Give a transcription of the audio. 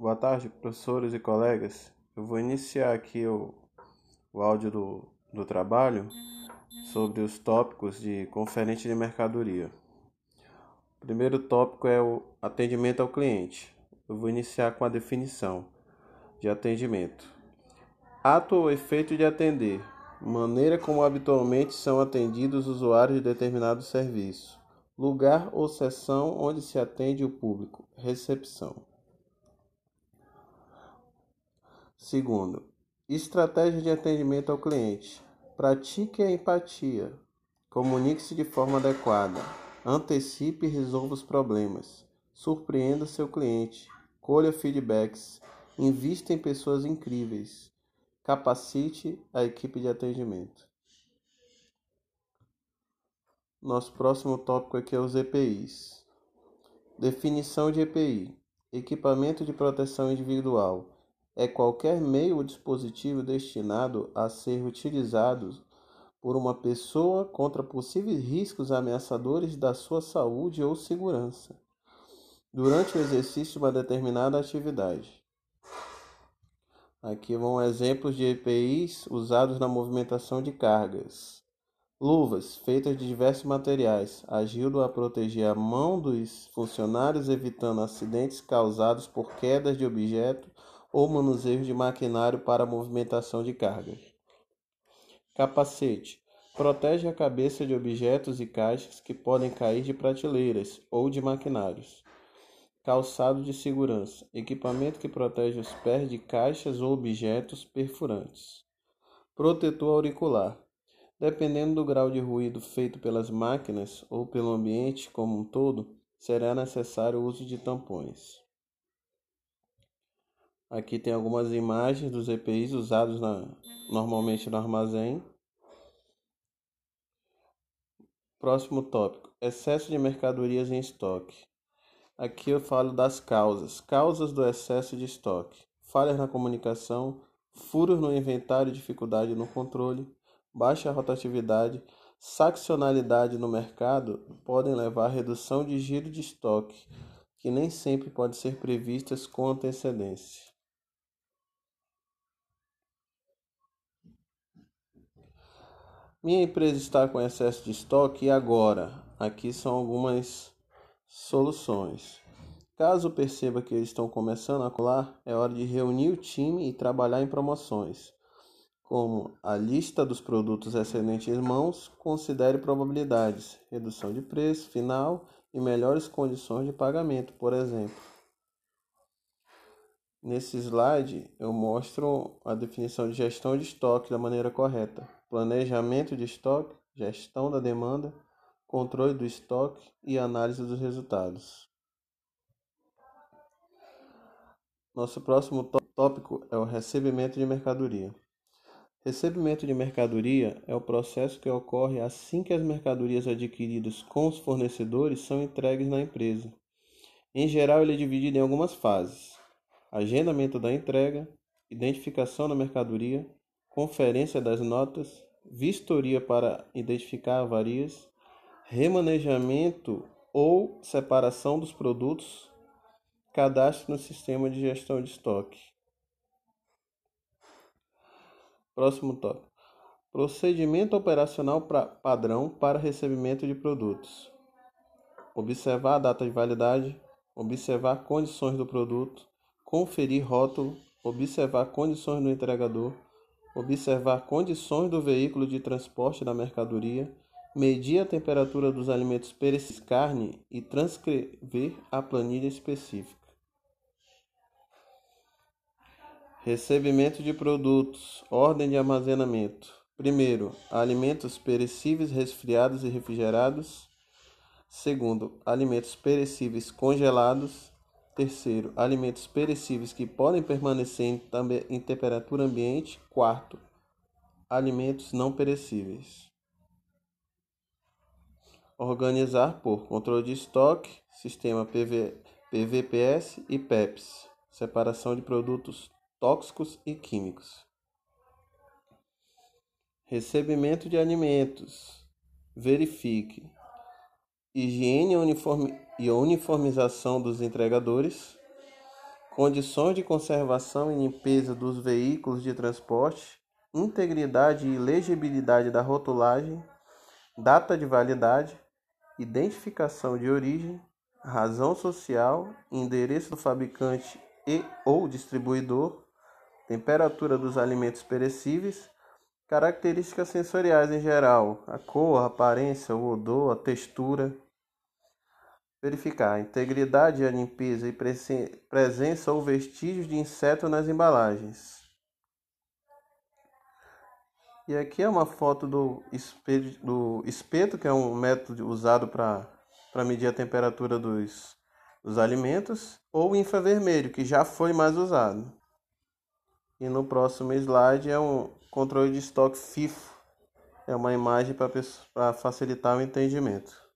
Boa tarde, professores e colegas. Eu vou iniciar aqui o, o áudio do, do trabalho sobre os tópicos de conferente de mercadoria. O primeiro tópico é o atendimento ao cliente. Eu vou iniciar com a definição de atendimento. Ato ou efeito de atender, maneira como habitualmente são atendidos os usuários de determinado serviço, lugar ou seção onde se atende o público, recepção. Segundo, estratégia de atendimento ao cliente. Pratique a empatia. Comunique-se de forma adequada. Antecipe e resolva os problemas. Surpreenda seu cliente. Colha feedbacks. Invista em pessoas incríveis. Capacite a equipe de atendimento. Nosso próximo tópico aqui é os EPIs. Definição de EPI: Equipamento de proteção individual é qualquer meio ou dispositivo destinado a ser utilizado por uma pessoa contra possíveis riscos ameaçadores da sua saúde ou segurança durante o exercício de uma determinada atividade. Aqui vão exemplos de EPIs usados na movimentação de cargas. Luvas feitas de diversos materiais ajudam a proteger a mão dos funcionários, evitando acidentes causados por quedas de objetos ou manuseio de maquinário para movimentação de cargas. Capacete protege a cabeça de objetos e caixas que podem cair de prateleiras ou de maquinários. Calçado de segurança equipamento que protege os pés de caixas ou objetos perfurantes. Protetor auricular dependendo do grau de ruído feito pelas máquinas ou pelo ambiente como um todo, será necessário o uso de tampões. Aqui tem algumas imagens dos EPIs usados na, normalmente no armazém. Próximo tópico: excesso de mercadorias em estoque. Aqui eu falo das causas. Causas do excesso de estoque: falhas na comunicação, furos no inventário, dificuldade no controle, baixa rotatividade, saxonalidade no mercado podem levar à redução de giro de estoque, que nem sempre pode ser previstas com antecedência. Minha empresa está com excesso de estoque e agora? Aqui são algumas soluções. Caso perceba que eles estão começando a colar, é hora de reunir o time e trabalhar em promoções. Como a lista dos produtos excedentes em mãos, considere probabilidades, redução de preço final e melhores condições de pagamento, por exemplo. Nesse slide eu mostro a definição de gestão de estoque da maneira correta planejamento de estoque, gestão da demanda, controle do estoque e análise dos resultados. Nosso próximo tópico é o recebimento de mercadoria. Recebimento de mercadoria é o processo que ocorre assim que as mercadorias adquiridas com os fornecedores são entregues na empresa. Em geral, ele é dividido em algumas fases: agendamento da entrega, identificação da mercadoria, conferência das notas, vistoria para identificar avarias, remanejamento ou separação dos produtos, cadastro no sistema de gestão de estoque. Próximo tópico. Procedimento operacional pra, padrão para recebimento de produtos. Observar a data de validade, observar condições do produto, conferir rótulo, observar condições do entregador, observar condições do veículo de transporte da mercadoria, medir a temperatura dos alimentos perecíveis carne e transcrever a planilha específica. Recebimento de produtos, ordem de armazenamento. Primeiro, alimentos perecíveis resfriados e refrigerados. Segundo, alimentos perecíveis congelados. Terceiro, alimentos perecíveis que podem permanecer em, em temperatura ambiente. Quarto, alimentos não perecíveis. Organizar por controle de estoque, sistema PV, PVPS e PEPS, separação de produtos tóxicos e químicos. Recebimento de alimentos. Verifique higiene uniforme, e uniformização dos entregadores, condições de conservação e limpeza dos veículos de transporte, integridade e legibilidade da rotulagem, data de validade, identificação de origem, razão social, endereço do fabricante e ou distribuidor, temperatura dos alimentos perecíveis, características sensoriais em geral, a cor, a aparência, o odor, a textura. Verificar a integridade, a limpeza e presença ou vestígios de inseto nas embalagens. E aqui é uma foto do espeto, do espeto que é um método usado para medir a temperatura dos, dos alimentos, ou infravermelho, que já foi mais usado. E no próximo slide é um controle de estoque FIFO. É uma imagem para facilitar o entendimento.